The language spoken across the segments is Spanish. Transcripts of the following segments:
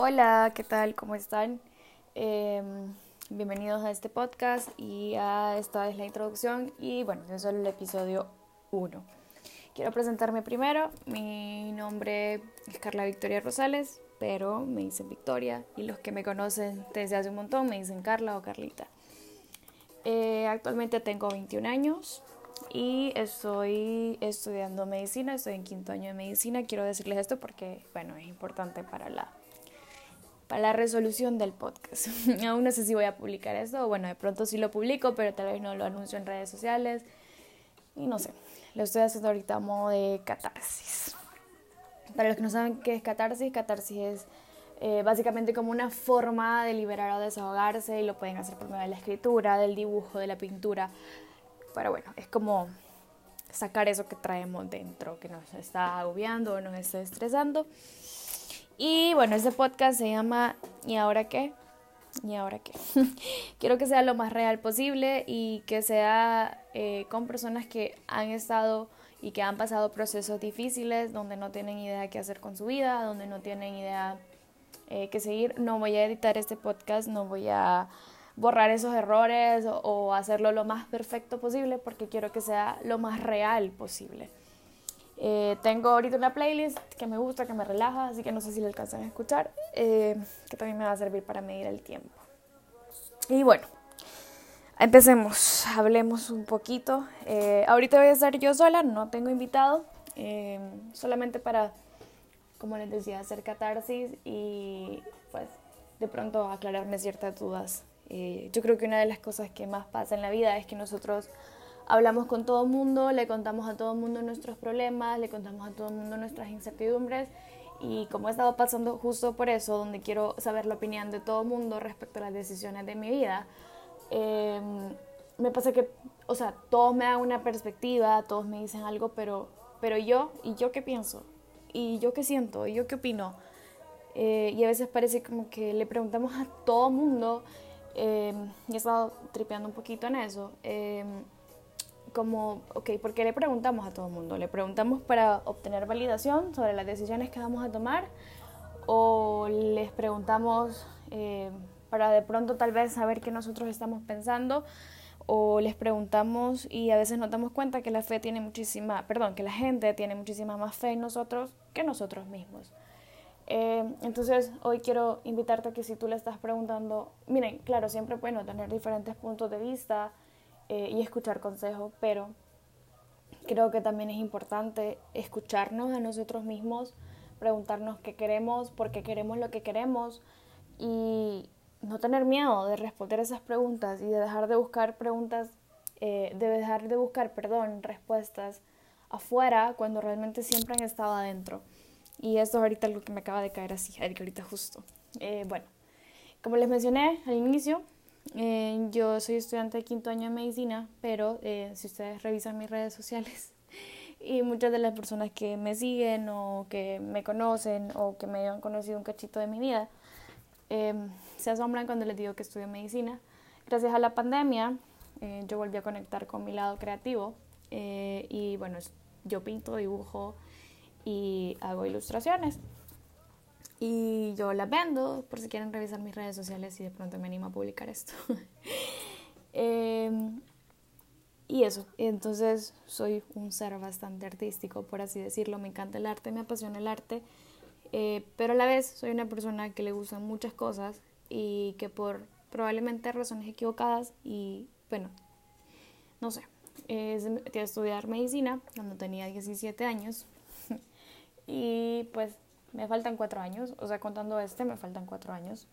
Hola, ¿qué tal? ¿Cómo están? Em, bienvenidos a este podcast y a esta es la introducción y bueno, es solo el episodio 1. Quiero presentarme primero. Mi nombre es Carla Victoria Rosales, pero me dicen Victoria y los que me conocen desde hace un montón me dicen Carla o Carlita. Eh, actualmente tengo 21 años y estoy estudiando medicina, estoy en quinto año de medicina. Quiero decirles esto porque, bueno, es importante para la, para la resolución del podcast. Aún no sé si voy a publicar esto, bueno, de pronto sí lo publico, pero tal vez no lo anuncio en redes sociales. Y no sé, lo estoy haciendo ahorita a modo de catarsis. Para los que no saben qué es catarsis, catarsis es eh, básicamente como una forma de liberar o desahogarse y lo pueden hacer por medio de la escritura, del dibujo, de la pintura. Pero bueno, es como sacar eso que traemos dentro, que nos está agobiando o nos está estresando. Y bueno, este podcast se llama ¿Y ahora qué? ¿Y ahora qué? Quiero que sea lo más real posible y que sea eh, con personas que han estado y que han pasado procesos difíciles, donde no tienen idea qué hacer con su vida, donde no tienen idea eh, que seguir. No voy a editar este podcast, no voy a borrar esos errores o, hacerlo lo más perfecto posible porque quiero que sea lo más real posible. Eh, tengo ahorita una playlist que me gusta, que me relaja, así que no sé si le alcanzan a escuchar, eh, que también me va a servir para medir el tiempo. Y bueno, empecemos, hablemos un poquito. ahorita voy a estar yo sola, no tengo invitado, solamente para como les decía, hacer catarsis y pues de pronto aclararme ciertas dudas. Eh, yo creo que una de las cosas que más pasa en la vida es que nosotros hablamos con todo el mundo, le contamos a todo el mundo nuestros problemas, le contamos a todo el mundo nuestras incertidumbres y como he estado pasando justo por eso, donde quiero saber la opinión de todo el mundo respecto a las decisiones de mi vida, em, me pasa que, o sea, todos me dan una perspectiva, todos me dicen algo, pero, pero yo, ¿y yo qué pienso? ¿Y yo qué siento? ¿Y yo qué opino? Eh, y a veces parece como que le preguntamos a todo mundo, eh, y he estado tripeando un poquito en eso, eh, como, ok, ¿por qué le preguntamos a todo el mundo? ¿Le preguntamos para obtener validación sobre las decisiones que vamos a tomar? ¿O les preguntamos para de pronto tal vez saber qué nosotros estamos pensando? o les preguntamos y a veces nos damos cuenta que la fe tiene muchísima, perdón, que la gente tiene muchísima más fe en nosotros que nosotros mismos. Eh, entonces, hoy quiero invitarte a que si tú le estás preguntando, miren, claro, siempre bueno tener diferentes puntos de vista eh, y escuchar consejos, pero creo que también es importante escucharnos a nosotros mismos, preguntarnos qué queremos, por qué queremos lo que queremos y, no tener miedo de responder esas preguntas y de dejar de buscar preguntas, eh, de dejar de buscar, perdón, respuestas afuera cuando realmente siempre han estado adentro. Y esto es ahorita algo que me acaba de caer así, ahorita justo. Eh, bueno, como les mencioné al inicio, eh, yo soy estudiante de quinto año de medicina, pero si ustedes revisan mis redes sociales y muchas de las personas que me siguen o que me conocen o que me han conocido un cachito de mi vida, Em, se asombran cuando les digo que estudio medicina. Gracias a la pandemia, eh, yo volví a conectar con mi lado creativo eh, y bueno, yo pinto, dibujo y hago ilustraciones. Y yo las vendo por si quieren revisar mis redes sociales y de pronto me animo a publicar esto. Em, y eso, entonces soy un ser bastante artístico, por así decirlo. Me encanta el arte, me apasiona el arte eh, pero a la vez soy una persona que le gustan muchas cosas y que por probablemente razones equivocadas y bueno, no sé, eh, estudiar medicina cuando tenía 17 años y pues me faltan cuatro años, o sea, contando este me faltan cuatro años.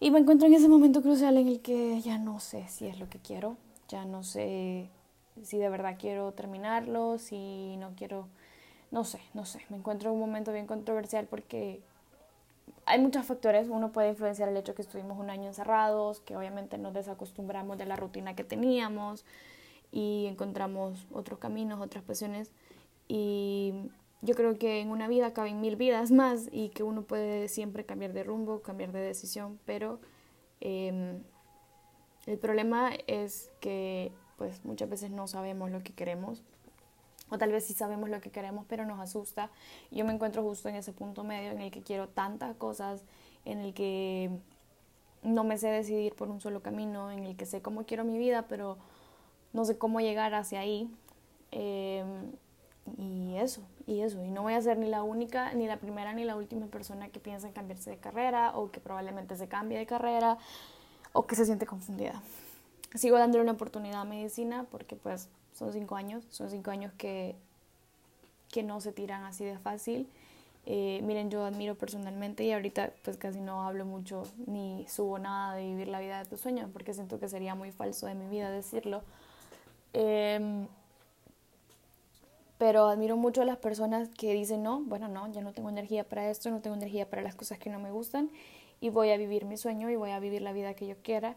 Y me encuentro en ese momento crucial en el que ya no sé si es lo que quiero, ya no sé si de verdad quiero terminarlo, si no quiero no sé, no sé, me encuentro en un momento bien controversial porque hay muchos factores. Uno puede influenciar el hecho que estuvimos un año encerrados, que obviamente nos desacostumbramos de la rutina que teníamos y encontramos otros caminos, otras pasiones. Y yo creo que en una vida caben mil vidas más y que uno puede siempre cambiar de rumbo, cambiar de decisión, pero em, el problema es que pues muchas veces no sabemos lo que queremos O tal vez sí sabemos lo que queremos, pero nos asusta. Yo me encuentro justo en ese punto medio en el que quiero tantas cosas, en el que no me sé decidir por un solo camino, en el que sé cómo quiero mi vida, pero no sé cómo llegar hacia ahí. Em, y eso, y eso. Y no voy a ser ni la única, ni la primera, ni la última persona que piensa en cambiarse de carrera o que probablemente se cambie de carrera o que se siente confundida. Sigo dándole una oportunidad a medicina porque pues son cinco años, son cinco años que, que no se tiran así de fácil. Eh, miren, yo admiro personalmente y ahorita pues casi no hablo mucho ni subo nada de vivir la vida de tus sueños porque siento que sería muy falso de mi vida decirlo. Eh, pero admiro mucho a las personas que dicen, no, bueno, no, ya no tengo energía para esto, no tengo energía para las cosas que no me gustan y voy a vivir mi sueño y voy a vivir la vida que yo quiera.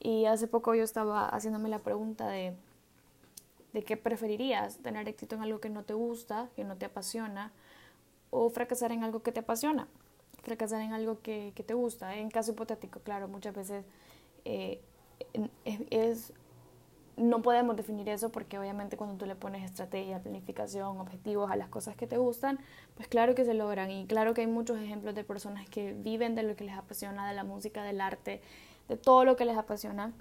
Y hace poco yo estaba haciéndome la pregunta de, de qué preferirías, tener éxito en algo que no te gusta, que no te apasiona, o fracasar en algo que te apasiona, fracasar en algo que, que te gusta. En caso hipotético, claro, muchas veces eh, es no podemos definir eso porque obviamente cuando tú le pones estrategia, planificación, objetivos a las cosas que te gustan, pues claro que se logran. Y claro que hay muchos ejemplos de personas que viven de lo que les apasiona, de la música, del arte, de todo lo que les apasiona,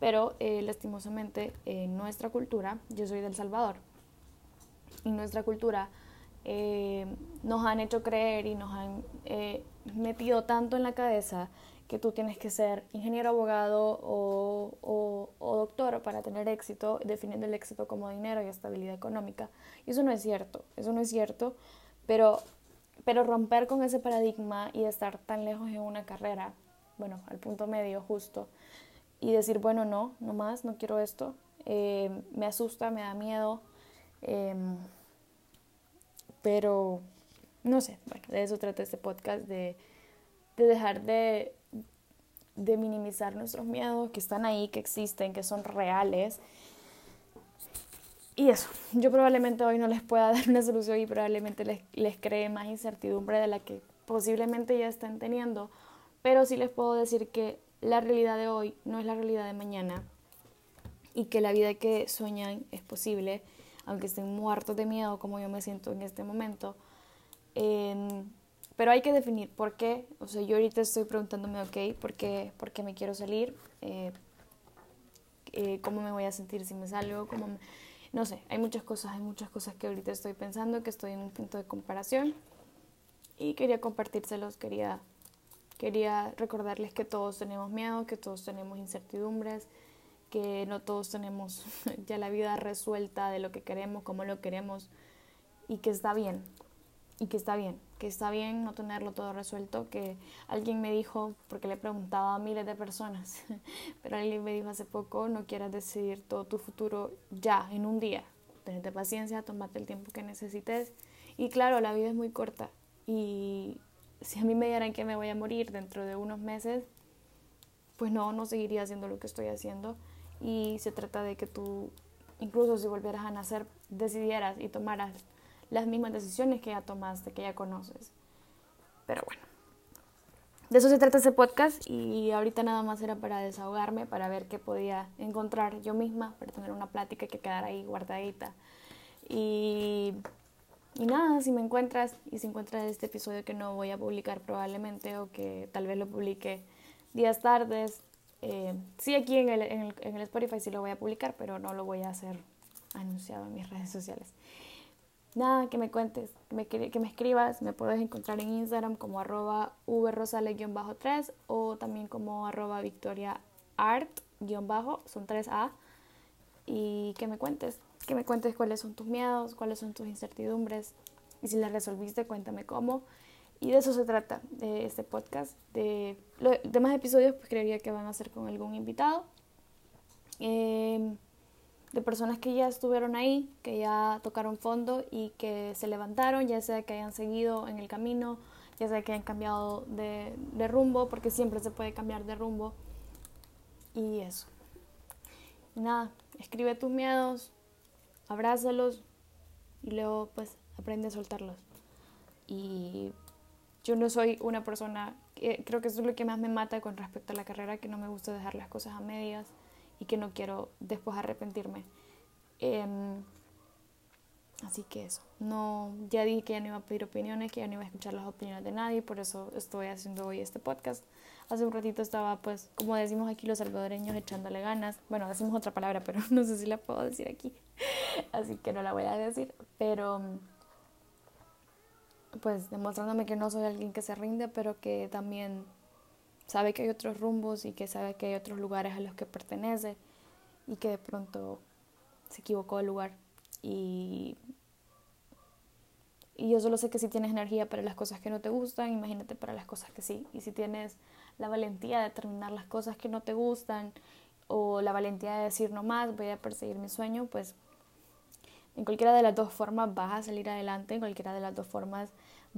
pero eh, lastimosamente en nuestra cultura, yo soy del Salvador, y nuestra cultura eh, nos han hecho creer y nos han eh, metido tanto en la cabeza que tú tienes que ser ingeniero, abogado o, o, doctor para tener éxito, definiendo el éxito como dinero y estabilidad económica. Y eso no es cierto, eso no es cierto, pero, pero romper con ese paradigma y estar tan lejos en una carrera, bueno, al punto medio justo, y decir, bueno, no, no más, no quiero esto, eh, me asusta, me da miedo, em, pero no sé, de eso trata este podcast, de, de dejar de de minimizar nuestros miedos, que están ahí, que existen, que son reales. Y eso, yo probablemente hoy no les pueda dar una solución y probablemente les, les cree más incertidumbre de la que posiblemente ya estén teniendo, pero sí les puedo decir que la realidad de hoy no es la realidad de mañana y que la vida que sueñan es posible, aunque estén muertos de miedo como yo me siento en este momento. Eh, pero hay que definir por qué. O sea, yo ahorita estoy preguntándome, ok, ¿por qué, por qué me quiero salir? Eh, eh, ¿Cómo me voy a sentir si me salgo? ¿Cómo No sé, hay muchas cosas, hay muchas cosas que ahorita estoy pensando, que estoy en un punto de comparación. Y quería compartírselos, quería, quería recordarles que todos tenemos miedo, que todos tenemos incertidumbres, que no todos tenemos ya la vida resuelta de lo que queremos, cómo lo queremos y que está bien, y que está bien, que está bien no tenerlo todo resuelto, que alguien me dijo, porque le preguntaba a miles de personas, pero alguien me dijo hace poco, no quieras decidir todo tu futuro ya, en un día, tenete paciencia, tómate el tiempo que necesites. Y claro, la vida es muy corta. Y si a mí me dieran que me voy a morir dentro de unos meses, pues no, no seguiría haciendo lo que estoy haciendo. Y se trata de que tú, incluso si volvieras a nacer, decidieras y tomaras las mismas decisiones que ya tomaste, que ya conoces. Pero bueno, de eso se trata ese podcast y ahorita nada más era para desahogarme, para ver qué podía encontrar yo misma, para tener una plática que quedara ahí guardadita. Y, y nada, si me encuentras y si encuentras este episodio que no voy a publicar probablemente o que tal vez lo publique días tardes, eh, sí aquí en el, en, el, en el Spotify sí lo voy a publicar, pero no lo voy a hacer anunciado en mis redes sociales nada, que me cuentes, que me, que me escribas. Me puedes encontrar en Instagram como arroba vrosale-3 o también como arroba victoriaart-bajo, son 3A. Y que me cuentes, que me cuentes cuáles son tus miedos, cuáles son tus incertidumbres. Y si las resolviste, cuéntame cómo. Y de eso se trata de este podcast. De los demás episodios, pues creería que van a ser con algún invitado. Eh, de personas que ya estuvieron ahí, que ya tocaron fondo y que se levantaron, ya sea que hayan seguido en el camino, ya sea que hayan cambiado de, de rumbo, porque siempre se puede cambiar de rumbo. Y eso. Nada, escribe tus miedos, abrázalos y luego pues aprende a soltarlos. Y yo no soy una persona, creo que eso es lo que más me mata con respecto a la carrera, que no me gusta dejar las cosas a medias y que no quiero después arrepentirme. Em, Así que eso, no, ya dije que ya no iba a pedir opiniones, que ya no iba a escuchar las opiniones de nadie, por eso estoy haciendo hoy este podcast. Hace un ratito estaba, pues, como decimos aquí los salvadoreños, echándole ganas. Bueno, decimos otra palabra, pero no sé si la puedo decir aquí, así que no la voy a decir. Pero, pues, demostrándome que no soy alguien que se rinde, pero que también sabe que hay otros rumbos y que sabe que hay otros lugares a los que pertenece y que de pronto se equivocó de lugar y, y yo solo sé que si tienes energía para las cosas que no te gustan, imagínate para las cosas que sí. Y si tienes la valentía de terminar las cosas que no te gustan o la valentía de decir no más, voy a perseguir mi sueño, pues en cualquiera de las dos formas vas a salir adelante, en cualquiera de las dos formas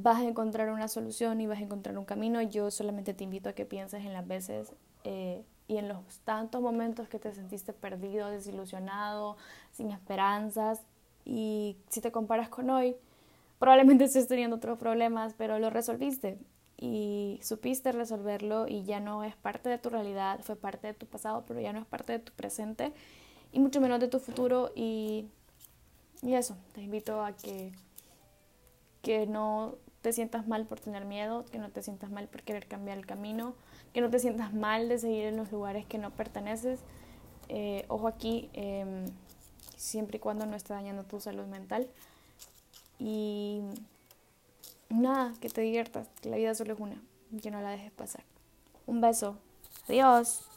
vas a encontrar una solución y vas a encontrar un camino. Yo solamente te invito a que pienses en las veces eh, y en los tantos momentos que te sentiste perdido, desilusionado, sin esperanzas. Y si te comparas con hoy, probablemente estés teniendo otros problemas, pero lo resolviste y supiste resolverlo y ya no es parte de tu realidad, fue parte de tu pasado, pero ya no es parte de tu presente y mucho menos de tu futuro. Y, y eso, te invito a que, que no te sientas mal por tener miedo, que no te sientas mal por querer cambiar el camino, que no te sientas mal de seguir en los lugares que no perteneces. Eh, ojo aquí, em, siempre y cuando no esté dañando tu salud mental. Y nada, que te diviertas, que la vida solo es una, que no la dejes pasar. Un beso. Adiós.